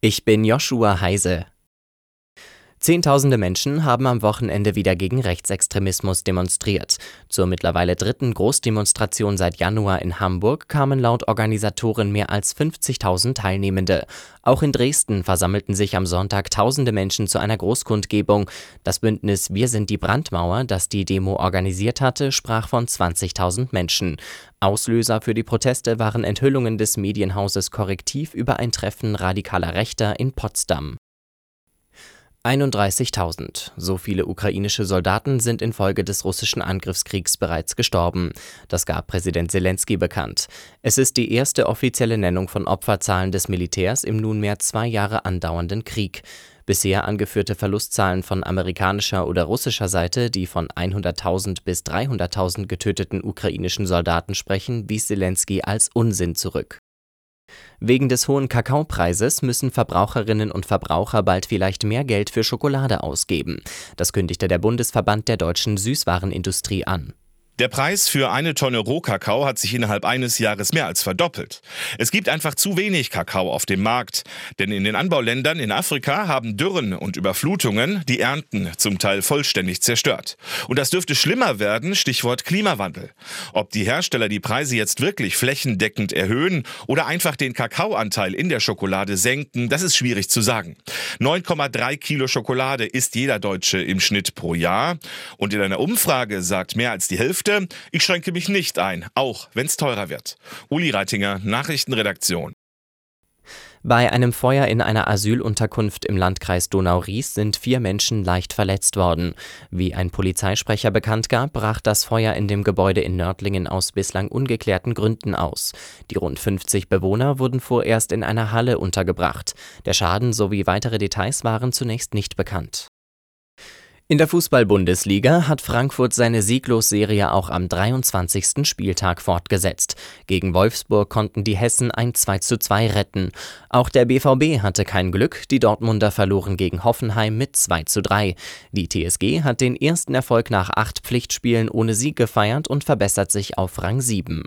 Ich bin Joshua Heise. Zehntausende Menschen haben am Wochenende wieder gegen Rechtsextremismus demonstriert. Zur mittlerweile dritten Großdemonstration seit Januar in Hamburg kamen laut Organisatoren mehr als 50.000 Teilnehmende. Auch in Dresden versammelten sich am Sonntag tausende Menschen zu einer Großkundgebung. Das Bündnis Wir sind die Brandmauer, das die Demo organisiert hatte, sprach von 20.000 Menschen. Auslöser für die Proteste waren Enthüllungen des Medienhauses Korrektiv über ein Treffen radikaler Rechter in Potsdam. 31.000. So viele ukrainische Soldaten sind infolge des russischen Angriffskriegs bereits gestorben. Das gab Präsident Zelensky bekannt. Es ist die erste offizielle Nennung von Opferzahlen des Militärs im nunmehr zwei Jahre andauernden Krieg. Bisher angeführte Verlustzahlen von amerikanischer oder russischer Seite, die von 100.000 bis 300.000 getöteten ukrainischen Soldaten sprechen, wies Zelensky als Unsinn zurück. Wegen des hohen Kakaopreises müssen Verbraucherinnen und Verbraucher bald vielleicht mehr Geld für Schokolade ausgeben. Das kündigte der Bundesverband der deutschen Süßwarenindustrie an. Der Preis für eine Tonne Rohkakao hat sich innerhalb eines Jahres mehr als verdoppelt. Es gibt einfach zu wenig Kakao auf dem Markt, denn in den Anbauländern in Afrika haben Dürren und Überflutungen die Ernten zum Teil vollständig zerstört. Und das dürfte schlimmer werden, Stichwort Klimawandel. Ob die Hersteller die Preise jetzt wirklich flächendeckend erhöhen oder einfach den Kakaoanteil in der Schokolade senken, das ist schwierig zu sagen. 9,3 Kilo Schokolade isst jeder Deutsche im Schnitt pro Jahr. Und in einer Umfrage sagt mehr als die Hälfte, Produkte. Ich schränke mich nicht ein, auch wenn es teurer wird. Uli Reitinger, Nachrichtenredaktion. Bei einem Feuer in einer Asylunterkunft im Landkreis Donau-Ries sind vier Menschen leicht verletzt worden. Wie ein Polizeisprecher bekannt gab, brach das Feuer in dem Gebäude in Nördlingen aus bislang ungeklärten Gründen aus. Die rund 50 Bewohner wurden vorerst in einer Halle untergebracht. Der Schaden sowie weitere Details waren zunächst nicht bekannt. In der Fußball-Bundesliga hat Frankfurt seine Sieglosserie auch am 23. Spieltag fortgesetzt. Gegen Wolfsburg konnten die Hessen ein 2:2 retten. Auch der BVB hatte kein Glück, die Dortmunder verloren gegen Hoffenheim mit 2:3. Die TSG hat den ersten Erfolg nach acht Pflichtspielen ohne Sieg gefeiert und verbessert sich auf Rang 7.